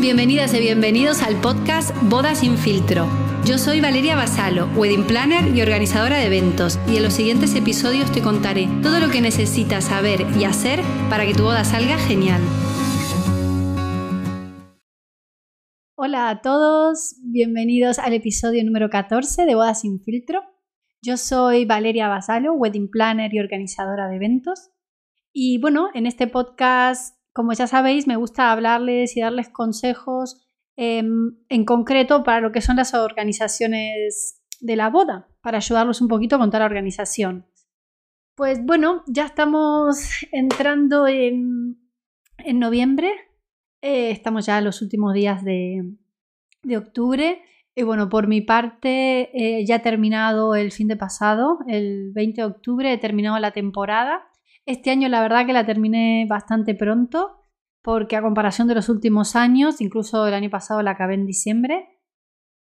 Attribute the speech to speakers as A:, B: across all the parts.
A: Bienvenidas y bienvenidos al podcast Boda sin filtro. Yo soy Valeria Basalo, wedding planner y organizadora de eventos, y en los siguientes episodios te contaré todo lo que necesitas saber y hacer para que tu boda salga genial. Hola a todos, bienvenidos al episodio número 14 de Boda sin filtro. Yo soy Valeria Basalo, wedding planner y organizadora de eventos. Y bueno, en este podcast como ya sabéis, me gusta hablarles y darles consejos em, en concreto para lo que son las organizaciones de la boda, para ayudarlos un poquito con toda la organización. Pues bueno, ya estamos entrando en, noviembre, eh, estamos ya en los últimos días de, octubre. Y bueno, por mi parte, eh, ya he terminado el fin de pasado, el 20 de octubre, he terminado la temporada este año la verdad que la terminé bastante pronto, porque a comparación de los últimos años, incluso el año pasado la acabé en diciembre.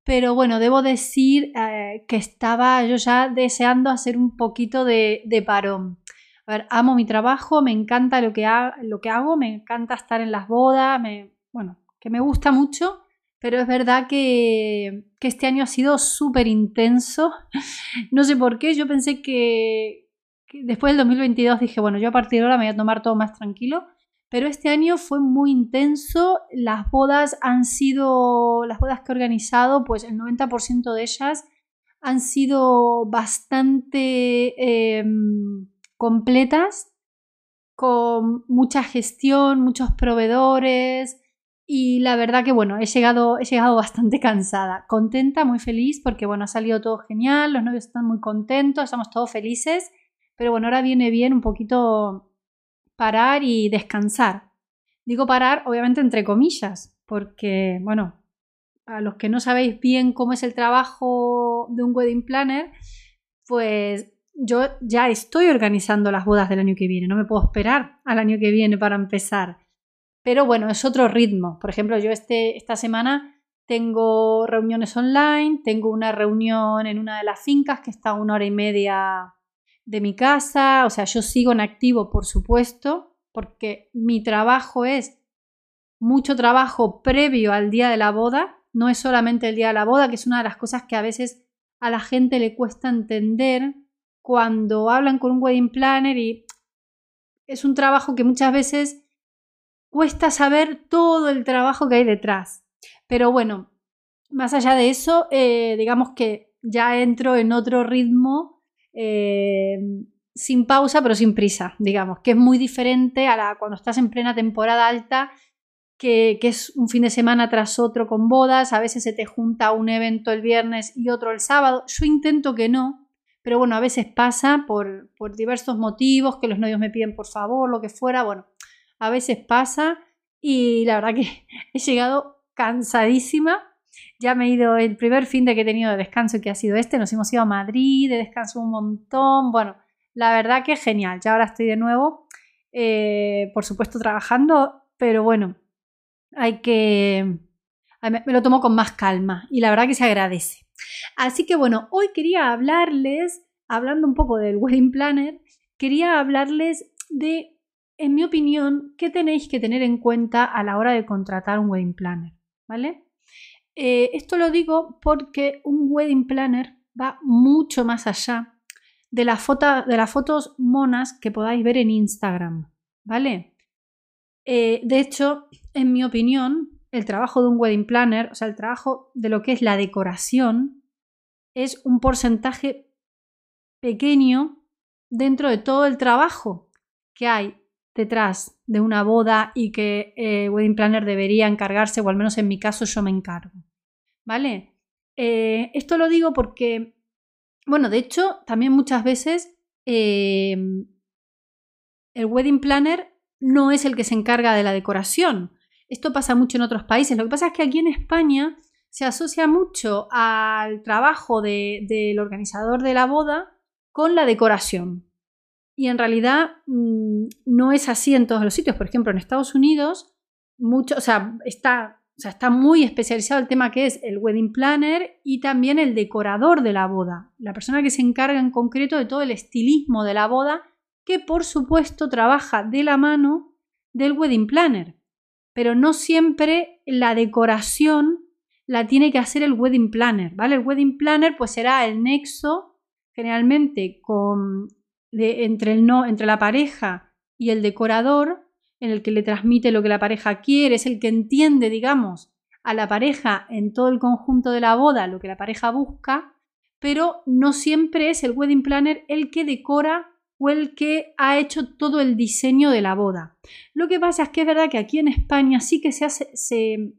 A: Pero bueno, debo decir eh, que estaba yo ya deseando hacer un poquito de, parón. A ver, amo mi trabajo, me encanta lo que, hago, me encanta estar en las bodas, me, bueno, que me gusta mucho, pero es verdad que, que este año ha sido súper intenso. No sé por qué, yo pensé que, después del 2022 dije, bueno, yo a partir de ahora me voy a tomar todo más tranquilo. Pero este año fue muy intenso. Las bodas han sido, las bodas que he organizado, pues el 90% de ellas han sido bastante em, completas, con mucha gestión, muchos proveedores. Y la verdad que bueno, he llegado, he llegado bastante cansada, contenta, muy feliz, porque bueno, ha salido todo genial, los novios están muy contentos, estamos todos felices pero bueno, ahora viene bien un poquito parar y descansar. Digo parar, obviamente, entre comillas, porque, bueno, a los que no sabéis bien cómo es el trabajo de un wedding planner, pues yo ya estoy organizando las bodas del año que viene, no me puedo esperar al año que viene para empezar. Pero bueno, es otro ritmo. Por ejemplo, yo este, esta semana tengo reuniones online, tengo una reunión en una de las fincas que está a una hora y media de mi casa, o sea, yo sigo en activo, por supuesto, porque mi trabajo es mucho trabajo previo al día de la boda, no es solamente el día de la boda, que es una de las cosas que a veces a la gente le cuesta entender cuando hablan con un wedding planner y es un trabajo que muchas veces cuesta saber todo el trabajo que hay detrás. Pero bueno, más allá de eso, eh, digamos que ya entro en otro ritmo eh, sin pausa pero sin prisa, digamos, que es muy diferente a la cuando estás en plena temporada alta, que, es un fin de semana tras otro con bodas, a veces se te junta un evento el viernes y otro el sábado, yo intento que no, pero bueno, a veces pasa por, por diversos motivos, que los novios me piden por favor, lo que fuera, bueno, a veces pasa y la verdad que he llegado cansadísima ya me he ido el primer fin de que he tenido de descanso que ha sido este. Nos hemos ido a Madrid, de descanso un montón. Bueno, la verdad que genial. Ya ahora estoy de nuevo, eh, por supuesto, trabajando, pero bueno, hay que... Me lo tomo con más calma y la verdad que se agradece. Así que bueno, hoy quería hablarles, hablando un poco del Wedding Planner, quería hablarles de, en mi opinión, qué tenéis que tener en cuenta a la hora de contratar un Wedding Planner, ¿vale? Eh, esto lo digo porque un wedding planner va mucho más allá de, de las fotos monas que podáis ver en Instagram, ¿vale? Eh, de hecho, en mi opinión, el trabajo de un wedding planner, o sea, el trabajo de lo que es la decoración, es un porcentaje pequeño dentro de todo el trabajo que hay detrás de una boda y que eh, Wedding Planner debería encargarse, o al menos en mi caso yo me encargo. ¿Vale? Eh, esto lo digo porque, bueno, de hecho, también muchas veces eh, el Wedding Planner no es el que se encarga de la decoración. Esto pasa mucho en otros países. Lo que pasa es que aquí en España se asocia mucho al trabajo del organizador de la boda con la decoración. Y en realidad mm, no es así en todos los sitios. Por ejemplo, en Estados Unidos, mucho, o sea, está, o sea, está muy especializado el tema que es el wedding planner y también el decorador de la boda. La persona que se encarga en concreto de todo el estilismo de la boda, que por supuesto trabaja de la mano del wedding planner. pero no siempre la decoración la tiene que hacer el wedding planner, ¿vale? El wedding planner pues será el nexo generalmente con, entre, el no, entre la pareja y el decorador, en el que le transmite lo que la pareja quiere, es el que entiende, digamos, a la pareja en todo el conjunto de la boda lo que la pareja busca, pero no siempre es el wedding planner el que decora o el que ha hecho todo el diseño de la boda. Lo que pasa es que es verdad que aquí en España sí que se hace, se,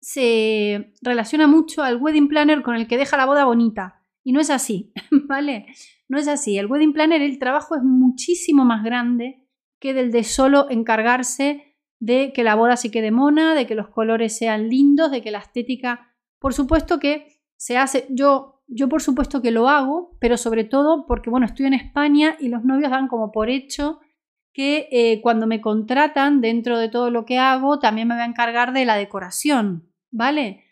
A: se relaciona mucho al wedding planner con el que deja la boda bonita. Y no es así, ¿vale? No es así. El wedding planner, el trabajo es muchísimo más grande que del de solo encargarse de que la boda se quede mona, de que los colores sean lindos, de que la estética, por supuesto que se hace, yo, yo por supuesto que lo hago, pero sobre todo porque, bueno, estoy en España y los novios dan como por hecho que eh, cuando me contratan dentro de todo lo que hago, también me voy a encargar de la decoración, ¿vale?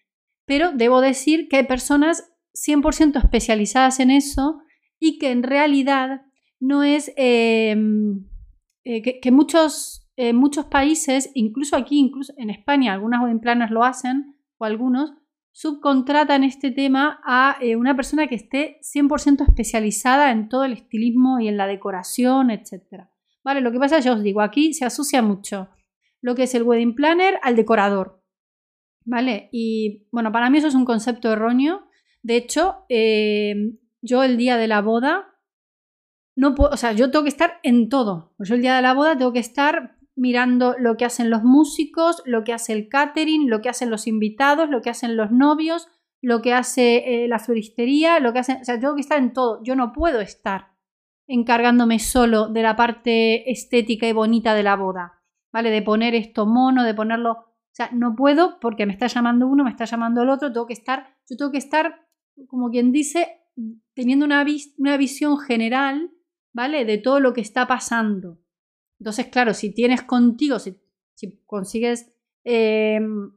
A: Pero debo decir que hay personas 100% especializadas en eso y que en realidad no es em, eh, que, muchos, eh, muchos países, incluso aquí, incluso en España, algunas wedding planners lo hacen o algunos, subcontratan este tema a eh, una persona que esté 100% especializada en todo el estilismo y en la decoración, etc. Vale, lo que pasa, ya os digo, aquí se asocia mucho lo que es el wedding planner al decorador. ¿vale? Y bueno, para mí eso es un concepto erróneo. De hecho, yo el día de la boda, no puedo, o sea, yo tengo que estar en todo. Pues yo el día de la boda tengo que estar mirando lo que hacen los músicos, lo que hace el catering, lo que hacen los invitados, lo que hacen los novios, lo que hace eh, la floristería, lo que hacen, o sea, tengo que estar en todo. Yo no puedo estar encargándome solo de la parte estética y bonita de la boda, ¿vale? De poner esto mono, de ponerlo o sea, no puedo porque me está llamando uno, me está llamando el otro, tengo que estar, yo tengo que estar, como quien dice, teniendo una visión general, ¿vale? De todo lo que está pasando. Entonces, claro, si tienes contigo, si, consigues em,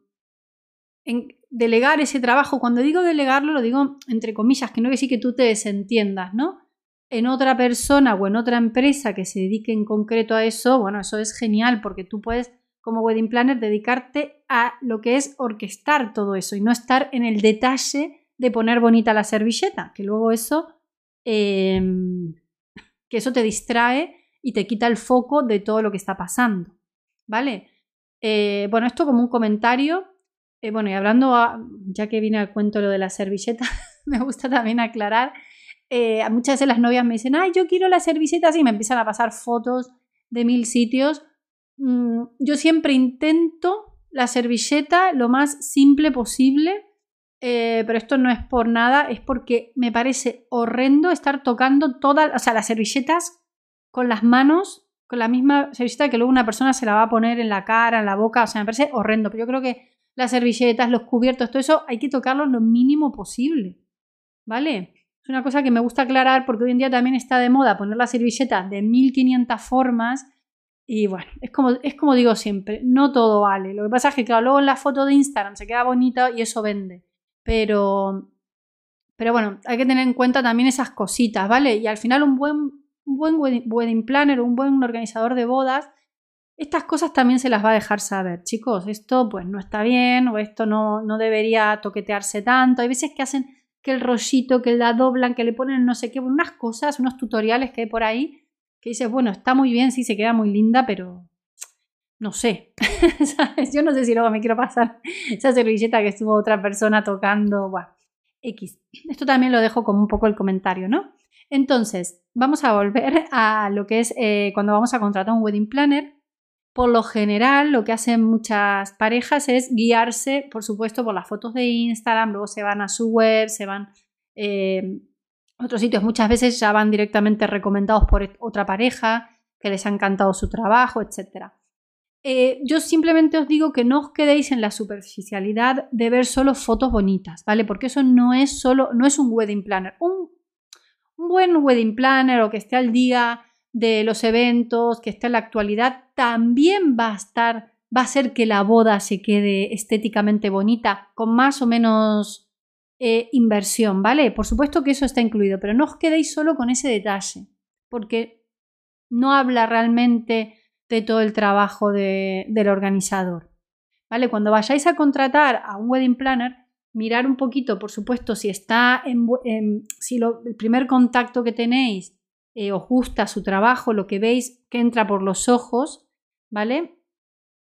A: delegar ese trabajo, cuando digo delegarlo, lo digo entre comillas, que no quiere decir que tú te desentiendas, ¿no? En otra persona o en otra empresa que se dedique en concreto a eso, bueno, eso es genial porque tú puedes como wedding planner dedicarte a lo que es orquestar todo eso y no estar en el detalle de poner bonita la servilleta, que luego eso, em, que eso te distrae y te quita el foco de todo lo que está pasando. ¿Vale? Eh, bueno, esto como un comentario. Eh, bueno, y hablando, ya que viene al cuento lo de la servilleta, me gusta también aclarar. Eh, muchas veces las novias me dicen, ay, yo quiero la servilleta y me empiezan a pasar fotos de mil sitios Mm, yo siempre intento la servilleta lo más simple posible, eh, pero esto no es por nada, es porque me parece horrendo estar tocando todas, o sea, las servilletas con las manos, con la misma servilleta que luego una persona se la va a poner en la cara, en la boca, o sea, me parece horrendo, pero yo creo que las servilletas, los cubiertos, todo eso hay que tocarlos lo mínimo posible, ¿vale? Es una cosa que me gusta aclarar porque hoy en día también está de moda poner la servilleta de 1500 formas y bueno, es como, es como digo siempre, no todo vale. Lo que pasa es que, claro, luego en la foto de Instagram se queda bonita y eso vende. Pero, pero bueno, hay que tener en cuenta también esas cositas, ¿vale? Y al final un buen, buen wedding planner, un buen organizador de bodas, estas cosas también se las va a dejar saber. Chicos, esto pues no está bien o esto no, no debería toquetearse tanto. Hay veces que hacen que el rollito, que la doblan, que le ponen no sé qué, unas cosas, unos tutoriales que hay por ahí que dices, bueno, está muy bien, sí se queda muy linda, pero no sé. Yo no sé si luego me quiero pasar esa servilleta que estuvo otra persona tocando. Bueno, X. Esto también lo dejo como un poco el comentario, ¿no? Entonces, vamos a volver a lo que es eh, cuando vamos a contratar un wedding planner. Por lo general, lo que hacen muchas parejas es guiarse, por supuesto, por las fotos de Instagram, luego se van a su web, se van eh, otros sitios muchas veces ya van directamente recomendados por otra pareja que les ha encantado su trabajo, etc. Eh, yo simplemente os digo que no os quedéis en la superficialidad de ver solo fotos bonitas, ¿vale? Porque eso no es solo, no es un wedding planner. Un, buen wedding planner o que esté al día de los eventos, que esté en la actualidad, también va a estar, va a hacer que la boda se quede estéticamente bonita, con más o menos eh, inversión, ¿vale? Por supuesto que eso está incluido, pero no os quedéis solo con ese detalle, porque no habla realmente de todo el trabajo del organizador, ¿vale? Cuando vayáis a contratar a un wedding planner, mirar un poquito, por supuesto, si está en, si el primer contacto que tenéis eh, os gusta su trabajo, lo que veis que entra por los ojos, ¿vale?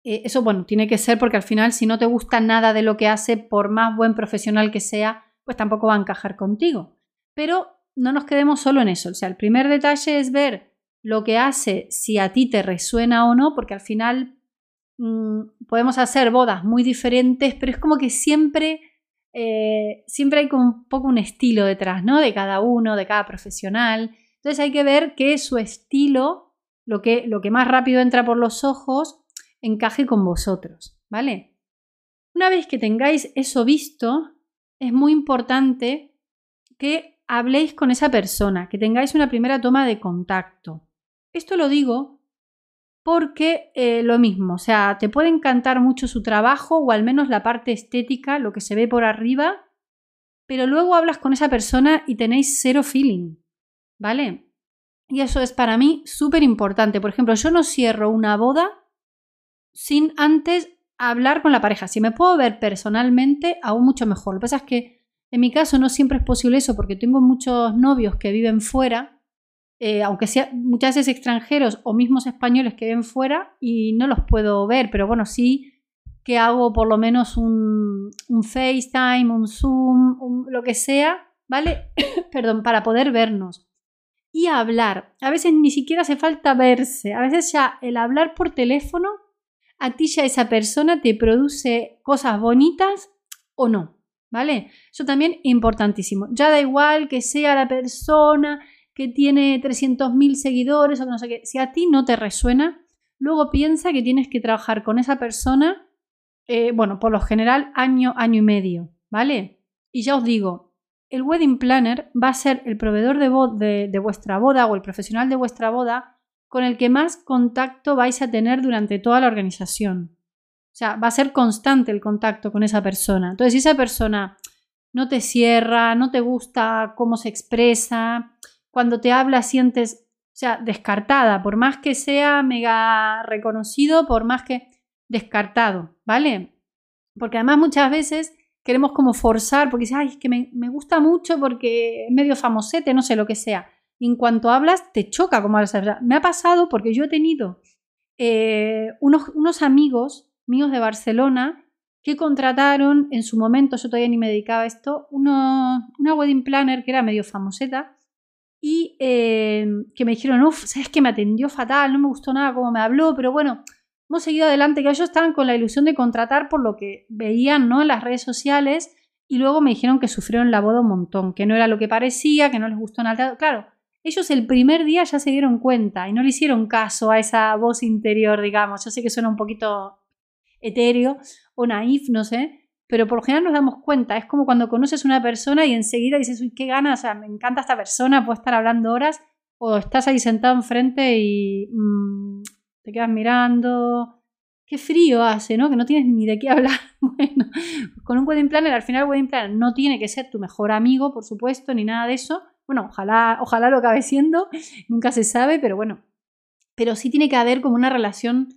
A: Eh, eso, bueno, tiene que ser porque al final, si no te gusta nada de lo que hace, por más buen profesional que sea, pues tampoco va a encajar contigo. Pero no nos quedemos solo en eso. O sea, el primer detalle es ver lo que hace, si a ti te resuena o no, porque al final mm, podemos hacer bodas muy diferentes, pero es como que siempre, eh, siempre hay un poco un estilo detrás, ¿no? De cada uno, de cada profesional. Entonces hay que ver que su estilo, lo que, lo que más rápido entra por los ojos, encaje con vosotros, ¿vale? Una vez que tengáis eso visto, es muy importante que habléis con esa persona, que tengáis una primera toma de contacto. Esto lo digo porque eh, lo mismo, o sea, te puede encantar mucho su trabajo o al menos la parte estética, lo que se ve por arriba, pero luego hablas con esa persona y tenéis cero feeling, ¿vale? Y eso es para mí súper importante. Por ejemplo, yo no cierro una boda sin antes hablar con la pareja. Si me puedo ver personalmente, aún mucho mejor. Lo que pasa es que en mi caso no siempre es posible eso porque tengo muchos novios que viven fuera eh, aunque sea muchas veces extranjeros o mismos españoles que ven fuera y no los puedo ver, pero bueno, sí que hago por lo menos un, FaceTime, un Zoom, lo que sea, ¿vale? Perdón, para poder vernos y hablar. A veces ni siquiera hace falta verse, a veces ya el hablar por teléfono, a ti ya esa persona te produce cosas bonitas o no, ¿vale? Eso también importantísimo. Ya da igual que sea la persona que tiene 300.000 seguidores o que no sé qué, si a ti no te resuena, luego piensa que tienes que trabajar con esa persona, eh, bueno, por lo general año, año y medio, ¿vale? Y ya os digo, el wedding planner va a ser el proveedor de, de vuestra boda o el profesional de vuestra boda con el que más contacto vais a tener durante toda la organización. O sea, va a ser constante el contacto con esa persona. Entonces, si esa persona no te cierra, no te gusta cómo se expresa, cuando te habla sientes, o sea, descartada, por más que sea mega reconocido, por más que descartado, ¿vale? Porque además muchas veces queremos como forzar, porque dices, ay, es que me, gusta mucho porque es medio famosete, no sé lo que sea. Y en cuanto hablas, te choca como hablas. Me ha pasado porque yo he tenido eh, unos, unos amigos míos de Barcelona que contrataron en su momento, yo todavía ni me dedicaba a esto, una wedding planner que era medio famoseta y eh, que me dijeron, uff, sabes que me atendió fatal, no me gustó nada cómo me habló, pero bueno, hemos seguido adelante, que ellos estaban con la ilusión de contratar por lo que veían ¿no? en las redes sociales y luego me dijeron que sufrieron la boda un montón, que no era lo que parecía, que no les gustó nada. Claro, ellos el primer día ya se dieron cuenta y no le hicieron caso a esa voz interior, digamos. Yo sé que suena un poquito etéreo o naif, no sé, pero por lo general nos damos cuenta. Es como cuando conoces una persona y enseguida dices, uy, qué ganas, o sea, me encanta esta persona, puedo estar hablando horas, o estás ahí sentado enfrente y mm, te quedas mirando. Qué frío hace, ¿no? Que no tienes ni de qué hablar. Bueno, con un wedding planner, al final el wedding planner no tiene que ser tu mejor amigo, por supuesto, ni nada de eso. Bueno, ojalá, ojalá lo acabe siendo, nunca se sabe, pero bueno. Pero sí tiene que haber como una relación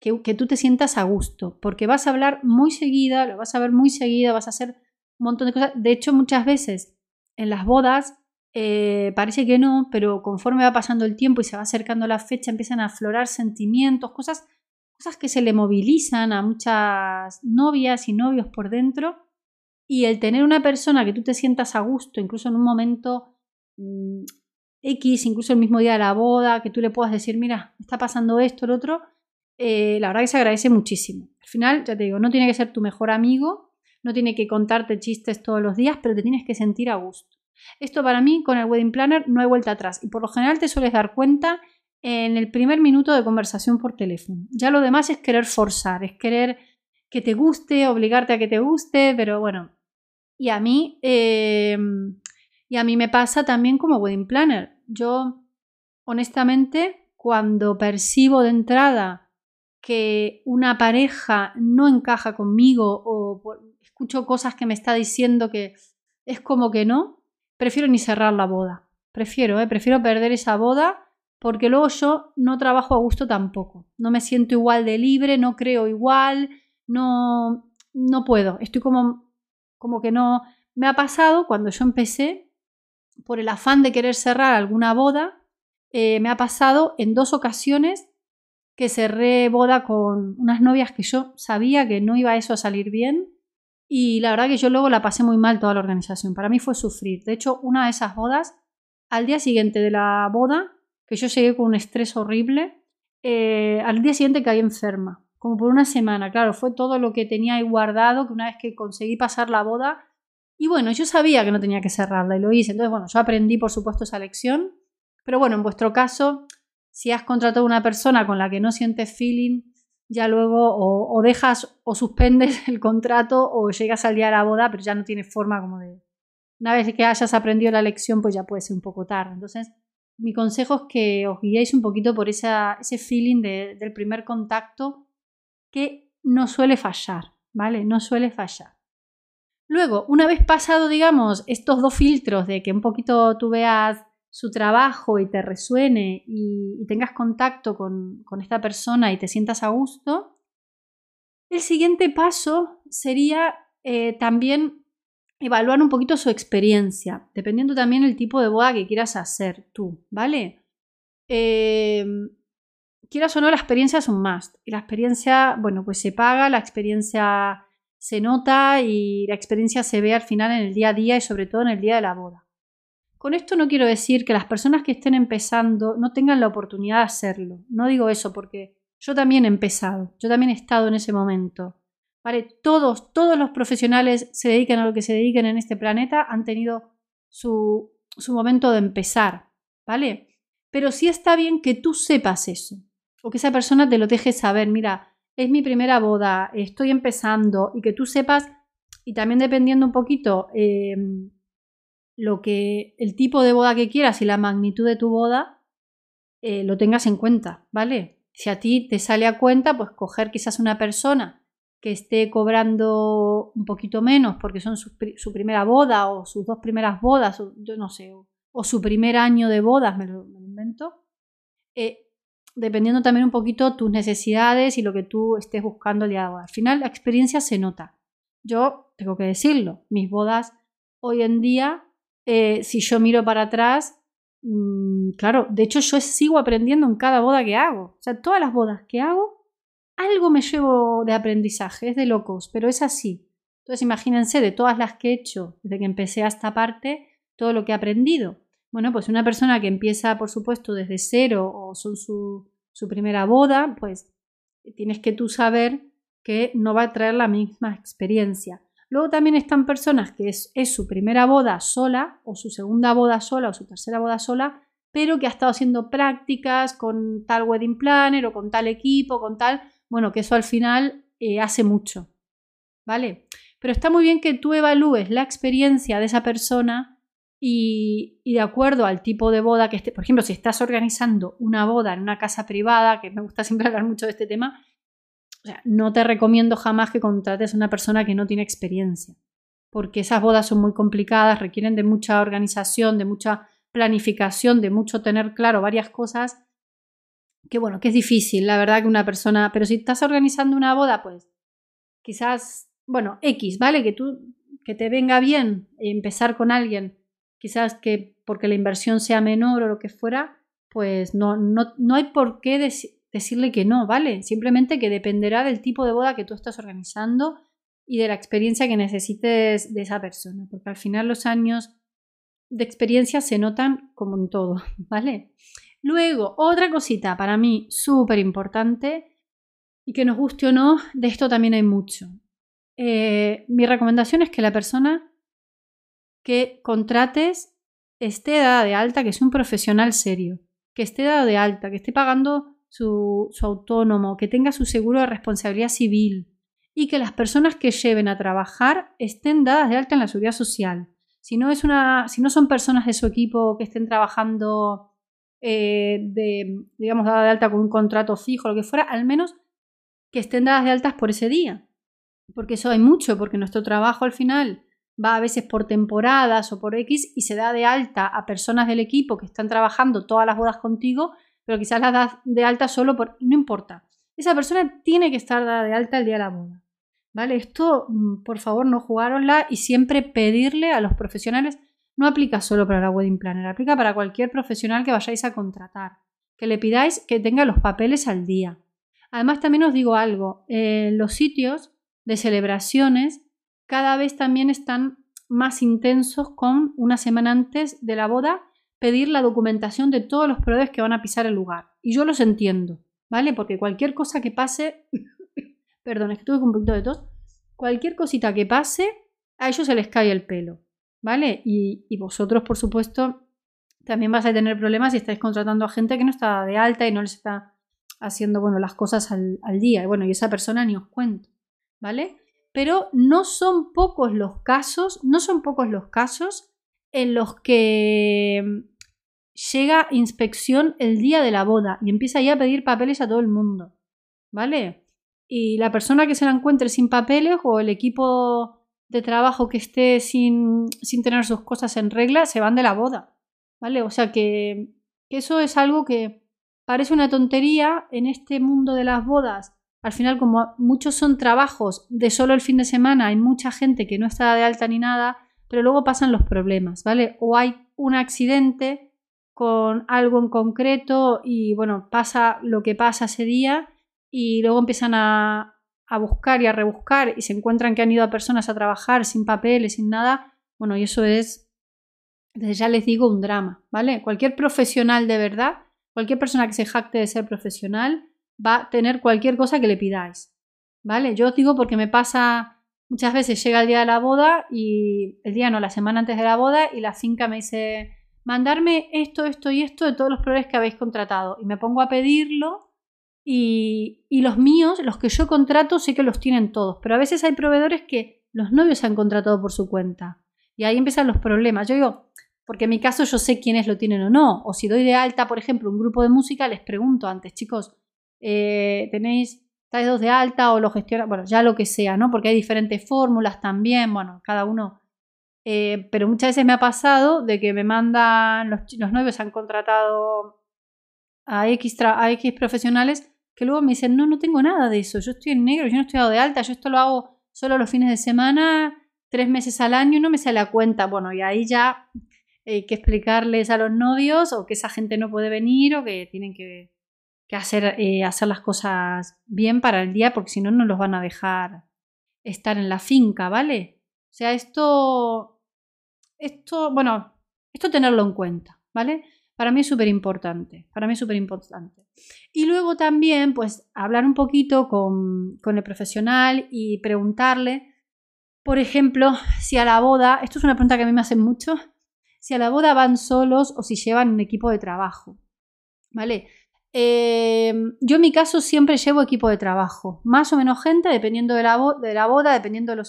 A: que, tú te sientas a gusto, porque vas a hablar muy seguida, lo vas a ver muy seguida, vas a hacer un montón de cosas. De hecho, muchas veces en las bodas eh, parece que no, pero conforme va pasando el tiempo y se va acercando la fecha, empiezan a aflorar sentimientos, cosas, cosas que se le movilizan a muchas novias y novios por dentro. Y el tener una persona que tú te sientas a gusto, incluso en un momento mm, X, incluso el mismo día de la boda, que tú le puedas decir, mira, está pasando esto, el otro, eh, la verdad que se agradece muchísimo. Al final, ya te digo, no tiene que ser tu mejor amigo, no tiene que contarte chistes todos los días, pero te tienes que sentir a gusto. Esto para mí, con el Wedding Planner, no hay vuelta atrás. Y por lo general te sueles dar cuenta en el primer minuto de conversación por teléfono. Ya lo demás es querer forzar, es querer que te guste, obligarte a que te guste, pero bueno. Y a mí, em, y a mí me pasa también como Wedding Planner. Yo, honestamente, cuando percibo de entrada que una pareja no encaja conmigo o escucho cosas que me está diciendo que es como que no, prefiero ni cerrar la boda. Prefiero, ¿eh? prefiero perder esa boda porque luego yo no trabajo a gusto tampoco. No me siento igual de libre, no creo igual, no, no puedo, estoy como, como que no, me ha pasado cuando yo empecé, por el afán de querer cerrar alguna boda, eh, me ha pasado en dos ocasiones que cerré boda con unas novias que yo sabía que no iba eso a salir bien y la verdad que yo luego la pasé muy mal toda la organización. Para mí fue sufrir. De hecho, una de esas bodas, al día siguiente de la boda, que yo llegué con un estrés horrible, eh, al día siguiente caí enferma, como por una semana. Claro, fue todo lo que tenía ahí guardado, que una vez que conseguí pasar la boda, y bueno, yo sabía que no tenía que cerrarla y lo hice. Entonces, bueno, yo aprendí, por supuesto, esa lección. Pero bueno, en vuestro caso, si has contratado a una persona con la que no sientes feeling, ya luego o, dejas o suspendes el contrato o llegas al día de la boda, pero ya no tienes forma como de... Una vez que hayas aprendido la lección, pues ya puede ser un poco tarde. Entonces, mi consejo es que os guiéis un poquito por ese feeling del primer contacto que no suele fallar, ¿vale? No suele fallar. Luego, una vez pasado, digamos, estos dos filtros de que un poquito tú veas su trabajo y te resuene y, tengas contacto con, esta persona y te sientas a gusto, el siguiente paso sería eh, también evaluar un poquito su experiencia, dependiendo también el tipo de boda que quieras hacer tú, ¿vale? Eh, quieras o no, la experiencia es un must. Y la experiencia, bueno, pues se paga, la experiencia se nota y la experiencia se ve al final en el día a día y sobre todo en el día de la boda. Con esto no quiero decir que las personas que estén empezando no tengan la oportunidad de hacerlo. No digo eso porque yo también he empezado, yo también he estado en ese momento. ¿Vale? Todos, todos los profesionales se dediquen a lo que se dediquen en este planeta han tenido su, su momento de empezar, ¿vale? Pero sí está bien que tú sepas eso, o que esa persona te lo deje saber, mira, es mi primera boda, estoy empezando, y que tú sepas, y también dependiendo un poquito eh, lo que el tipo de boda que quieras y la magnitud de tu boda eh, lo tengas en cuenta, ¿vale? Si a ti te sale a cuenta, pues coger quizás una persona que esté cobrando un poquito menos porque son su, primera boda o sus dos primeras bodas, o, yo no sé, o, su primer año de bodas, me lo, invento, eh, dependiendo también un poquito tus necesidades y lo que tú estés buscando el día de boda. Al final la experiencia se nota. Yo tengo que decirlo, mis bodas hoy en día eh, si yo miro para atrás, mm, claro, de hecho yo sigo aprendiendo en cada boda que hago. O sea, todas las bodas que hago, algo me llevo de aprendizaje, es de locos, pero es así. Entonces imagínense de todas las que he hecho desde que empecé a esta parte, todo lo que he aprendido. Bueno, pues una persona que empieza, por supuesto, desde cero o son su, su primera boda, pues tienes que tú saber que no va a traer la misma experiencia. Luego también están personas que es, su primera boda sola, o su segunda boda sola, o su tercera boda sola, pero que ha estado haciendo prácticas con tal wedding planner o con tal equipo, con tal, bueno, que eso al final eh, hace mucho, ¿vale? Pero está muy bien que tú evalúes la experiencia de esa persona y, y, de acuerdo al tipo de boda que esté, por ejemplo, si estás organizando una boda en una casa privada, que me gusta siempre hablar mucho de este tema, no te recomiendo jamás que contrates a una persona que no tiene experiencia, porque esas bodas son muy complicadas, requieren de mucha organización, de mucha planificación, de mucho tener claro varias cosas, que bueno, que es difícil, la verdad que una persona, pero si estás organizando una boda, pues quizás, bueno, X, ¿vale? Que tú, que te venga bien empezar con alguien, quizás que porque la inversión sea menor o lo que fuera, pues no, no, no hay por qué decir decirle que no, ¿vale? Simplemente que dependerá del tipo de boda que tú estás organizando y de la experiencia que necesites de esa persona, porque al final los años de experiencia se notan como en todo, ¿vale? Luego, otra cosita para mí súper importante y que nos guste o no, de esto también hay mucho. Eh, mi recomendación es que la persona que contrates esté dada de alta, que es un profesional serio, que esté dado de alta, que esté pagando su, autónomo, que tenga su seguro de responsabilidad civil y que las personas que lleven a trabajar estén dadas de alta en la seguridad social. Si no, es una, si no son personas de su equipo que estén trabajando eh, digamos, dadas de alta con un contrato fijo, lo que fuera, al menos que estén dadas de altas por ese día. Porque eso hay mucho, porque nuestro trabajo al final va a veces por temporadas o por X y se da de alta a personas del equipo que están trabajando todas las bodas contigo pero quizás la das de alta solo por... No importa. Esa persona tiene que estar dada de alta el día de la boda. ¿Vale? Esto, mm, por favor, no jugárosla y siempre pedirle a los profesionales, no aplica solo para la wedding planner, aplica para cualquier profesional que vayáis a contratar, que le pidáis que tenga los papeles al día. Además, también os digo algo, los sitios de celebraciones cada vez también están más intensos con una semana antes de la boda pedir la documentación de todos los proveedores que van a pisar el lugar. Y yo los entiendo, ¿vale? Porque cualquier cosa que pase, perdón, es que un poquito de tos, cualquier cosita que pase, a ellos se les cae el pelo, ¿vale? Y, vosotros, por supuesto, también vas a tener problemas si estáis contratando a gente que no está de alta y no les está haciendo, bueno, las cosas al, día. Bueno, y esa persona ni os cuento, ¿vale? Pero no son pocos los casos, no son pocos los casos en los que mm, llega inspección el día de la boda y empieza ya a pedir papeles a todo el mundo. ¿Vale? Y la persona que se la encuentre sin papeles o el equipo de trabajo que esté sin, sin tener sus cosas en regla se van de la boda. ¿Vale? O sea que, que eso es algo que parece una tontería en este mundo de las bodas. Al final, como muchos son trabajos de solo el fin de semana, hay mucha gente que no está de alta ni nada, pero luego pasan los problemas, ¿vale? O hay un accidente con algo en concreto y bueno, pasa lo que pasa ese día y luego empiezan a, buscar y a rebuscar y se encuentran que han ido a personas a trabajar sin papeles, sin nada, bueno, y eso es, desde ya les digo, un drama, ¿vale? Cualquier profesional de verdad, cualquier persona que se jacte de ser profesional, va a tener cualquier cosa que le pidáis, ¿vale? Yo os digo porque me pasa Muchas veces llega el día de la boda y el día no, la semana antes de la boda y la finca me dice, mandarme esto, esto y esto de todos los proveedores que habéis contratado. Y me pongo a pedirlo y, y los míos, los que yo contrato, sé que los tienen todos. Pero a veces hay proveedores que los novios han contratado por su cuenta. Y ahí empiezan los problemas. Yo digo, porque en mi caso yo sé quiénes lo tienen o no. O si doy de alta, por ejemplo, un grupo de música, les pregunto antes, chicos, eh, ¿tenéis estáis dos de alta o lo gestiona, bueno, ya lo que sea, ¿no? Porque hay diferentes fórmulas también, bueno, cada uno. Eh, pero muchas veces me ha pasado de que me mandan, los, novios han contratado a X, a profesionales que luego me dicen, no, no tengo nada de eso, yo estoy en negro, yo no estoy dado de alta, yo esto lo hago solo los fines de semana, tres meses al año, no me sale a cuenta. Bueno, y ahí ya hay que explicarles a los novios o que esa gente no puede venir o que tienen que que hacer, eh, hacer las cosas bien para el día, porque si no, no los van a dejar estar en la finca, ¿vale? O sea, esto, esto, bueno, esto tenerlo en cuenta, ¿vale? Para mí es súper importante, para mí es súper importante. Y luego también, pues, hablar un poquito con, con el profesional y preguntarle, por ejemplo, si a la boda, esto es una pregunta que a mí me hacen mucho, si a la boda van solos o si llevan un equipo de trabajo, ¿vale? Eh, yo en mi caso siempre llevo equipo de trabajo, más o menos gente, dependiendo de la, de la boda, dependiendo de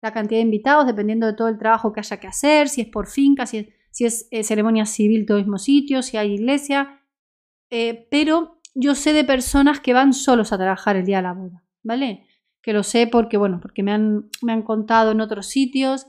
A: la cantidad de invitados, dependiendo de todo el trabajo que haya que hacer, si es por finca, si es, si es eh, ceremonia civil, todo el mismo sitio, si hay iglesia. Eh, pero yo sé de personas que van solos a trabajar el día de la boda, ¿vale? Que lo sé porque, bueno, porque me han, me han contado en otros sitios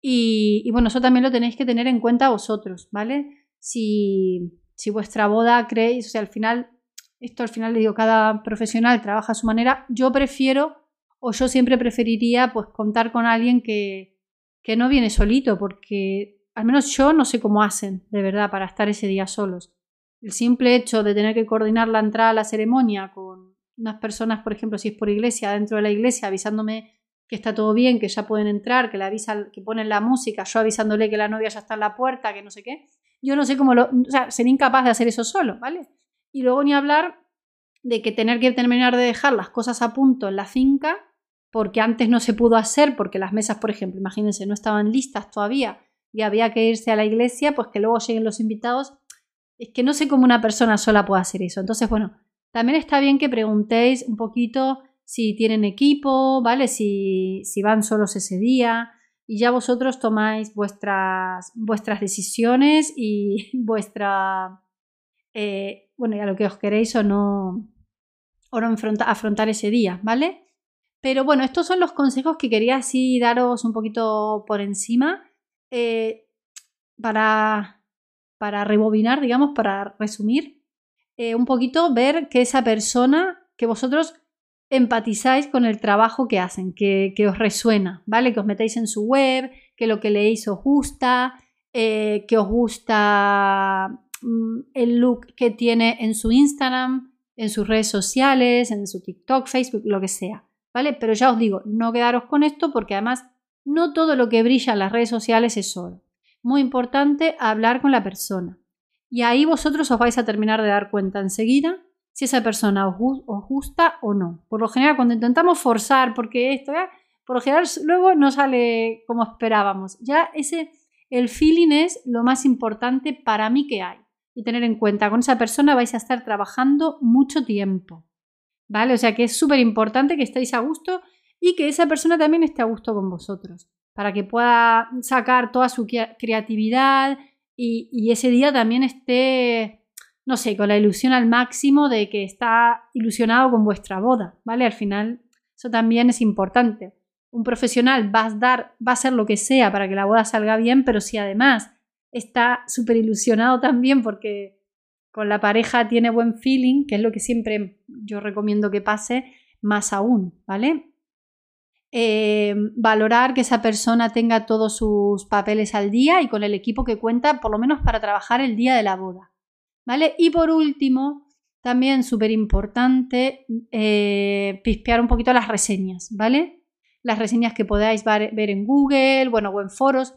A: y, y, bueno, eso también lo tenéis que tener en cuenta vosotros, ¿vale? Si, si vuestra boda creéis, o sea, al final, esto al final le digo, cada profesional trabaja a su manera, yo prefiero o yo siempre preferiría pues contar con alguien que, que no viene solito, porque al menos yo no sé cómo hacen, de verdad, para estar ese día solos. El simple hecho de tener que coordinar la entrada a la ceremonia con unas personas, por ejemplo, si es por iglesia, dentro de la iglesia, avisándome que está todo bien, que ya pueden entrar, que le avisan, que ponen la música, yo avisándole que la novia ya está en la puerta, que no sé qué. Yo no sé cómo lo. O sea, sería incapaz de hacer eso solo, ¿vale? Y luego ni hablar de que tener que terminar de dejar las cosas a punto en la finca, porque antes no se pudo hacer, porque las mesas, por ejemplo, imagínense, no estaban listas todavía y había que irse a la iglesia, pues que luego lleguen los invitados. Es que no sé cómo una persona sola puede hacer eso. Entonces, bueno, también está bien que preguntéis un poquito si tienen equipo, ¿vale? Si, si van solos ese día, y ya vosotros tomáis vuestras, vuestras decisiones y vuestra, eh, bueno, ya lo que os queréis o no, o no afrontar ese día, ¿vale? Pero bueno, estos son los consejos que quería así daros un poquito por encima eh, para, para rebobinar, digamos, para resumir eh, un poquito, ver que esa persona, que vosotros empatizáis con el trabajo que hacen, que, os resuena, ¿vale? Que os metéis en su web, que lo que leéis os gusta, eh, que os gusta mm, el look que tiene en su Instagram, en sus redes sociales, en su TikTok, Facebook, lo que sea, ¿vale? Pero ya os digo, no quedaros con esto porque además no todo lo que brilla en las redes sociales es oro. Muy importante hablar con la persona. Y ahí vosotros os vais a terminar de dar cuenta enseguida si esa persona os, gusta o no. Por lo general, cuando intentamos forzar, porque esto, ¿eh? por lo general luego no sale como esperábamos. Ya ese, el feeling es lo más importante para mí que hay. Y tener en cuenta, con esa persona vais a estar trabajando mucho tiempo. ¿Vale? O sea que es súper importante que estéis a gusto y que esa persona también esté a gusto con vosotros. Para que pueda sacar toda su creatividad y, y ese día también esté no sé, con la ilusión al máximo de que está ilusionado con vuestra boda, ¿vale? Al final, eso también es importante. Un profesional va a dar, va a hacer lo que sea para que la boda salga bien, pero si además está súper ilusionado también porque con la pareja tiene buen feeling, que es lo que siempre yo recomiendo que pase, más aún, ¿vale? Eh, valorar que esa persona tenga todos sus papeles al día y con el equipo que cuenta, por lo menos para trabajar el día de la boda. ¿Vale? Y por último, también súper importante, eh, pispear un poquito las reseñas, ¿vale? Las reseñas que podáis ver en Google, bueno, o en foros.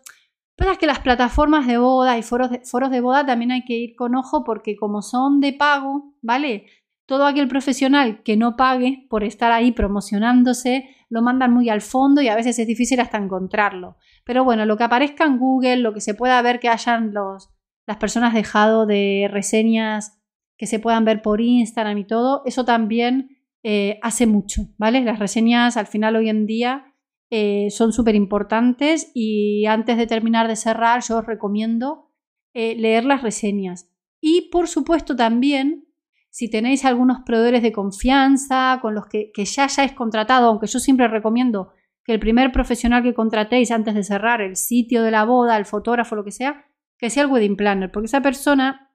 A: Pero que las plataformas de boda y foros de, foros de boda también hay que ir con ojo porque como son de pago, ¿vale? Todo aquel profesional que no pague por estar ahí promocionándose, lo mandan muy al fondo y a veces es difícil hasta encontrarlo. Pero bueno, lo que aparezca en Google, lo que se pueda ver que hayan los, las personas dejado de reseñas que se puedan ver por Instagram y todo, eso también eh, hace mucho, ¿vale? Las reseñas al final hoy en día eh, son súper importantes y antes de terminar de cerrar yo os recomiendo eh, leer las reseñas. Y por supuesto también, si tenéis algunos proveedores de confianza con los que, que ya hayáis contratado, aunque yo siempre recomiendo que el primer profesional que contratéis antes de cerrar el sitio de la boda, el fotógrafo, lo que sea, que sea el wedding planner, porque esa persona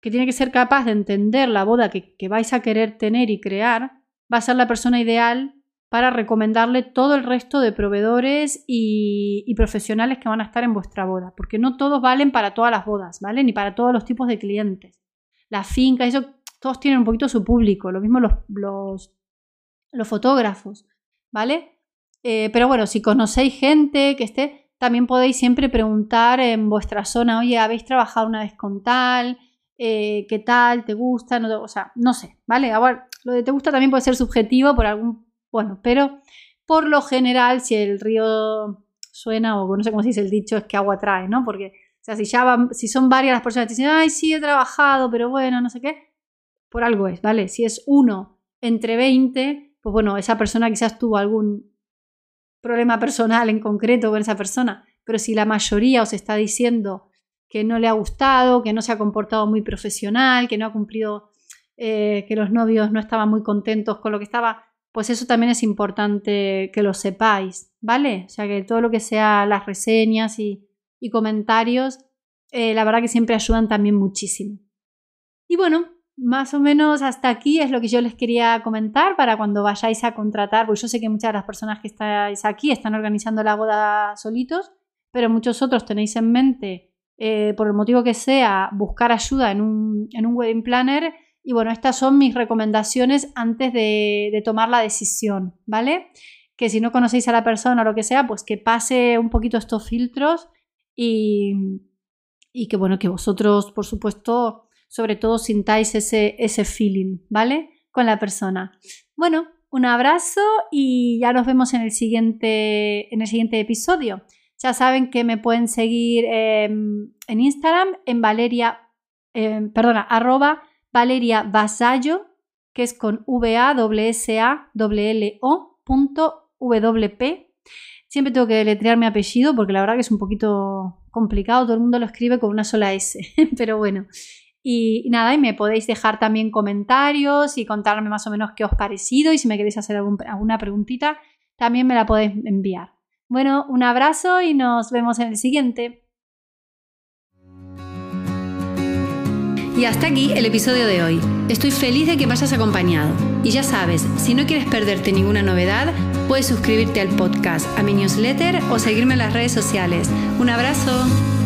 A: que tiene que ser capaz de entender la boda que, vais a querer tener y crear, va a ser la persona ideal para recomendarle todo el resto de proveedores y, profesionales que van a estar en vuestra boda, porque no todos valen para todas las bodas, ¿vale? Ni para todos los tipos de clientes. Las fincas, eso, todos tienen un poquito su público, lo mismo los, los, los fotógrafos, ¿vale? Eh, pero bueno, si conocéis gente que esté, también podéis siempre preguntar en vuestra zona, oye, ¿habéis trabajado una vez con tal? Eh, ¿Qué tal? ¿Te gusta? No, o sea, no sé, ¿vale? Ahora, lo de te gusta también puede ser subjetivo por algún, bueno, pero por lo general, si el río suena, o no sé cómo se dice el dicho, es que agua trae, ¿no? Porque, o sea, si ya van, si son varias las personas que dicen, ay, sí, he trabajado, pero bueno, no sé qué, por algo es, ¿vale? Si es uno entre 20, pues bueno, esa persona quizás tuvo algún problema personal en concreto con esa persona, pero si la mayoría os está diciendo que no le ha gustado, que no se ha comportado muy profesional, que no ha cumplido, eh, que los novios no estaban muy contentos con lo que estaba, pues eso también es importante que lo sepáis, ¿vale? O sea que todo lo que sea las reseñas y, comentarios, eh, la verdad que siempre ayudan también muchísimo. Y bueno, más o menos hasta aquí es lo que yo les quería comentar para cuando vayáis a contratar, porque yo sé que muchas de las personas que estáis aquí están organizando la boda solitos, pero muchos otros tenéis en mente, eh, por el motivo que sea, buscar ayuda en un, en un wedding planner. Y bueno, estas son mis recomendaciones antes de, de tomar la decisión, ¿vale? Que si no conocéis a la persona o lo que sea, pues que pase un poquito estos filtros y, y que bueno, que vosotros, por supuesto, sobre todo sintáis ese, ese feeling, ¿vale? Con la persona. Bueno, un abrazo y ya nos vemos en el siguiente, en el siguiente episodio. Ya saben que me pueden seguir em, en Instagram en Valeria, em, perdona, arroba Valeria Vasallo, que es con v a s a l o. Siempre tengo que deletrear mi apellido porque la verdad que es un poquito complicado, todo el mundo lo escribe con una sola S, pero bueno. Y, nada, y me podéis dejar también comentarios y contarme más o menos qué os parecido y si me queréis hacer alguna preguntita, también me la podéis enviar. Bueno, un abrazo y nos vemos en el siguiente.
B: Y hasta aquí el episodio de hoy. Estoy feliz de que me hayas acompañado. Y ya sabes, si no quieres perderte ninguna novedad, puedes suscribirte al podcast, a mi newsletter o seguirme en las redes sociales. Un abrazo.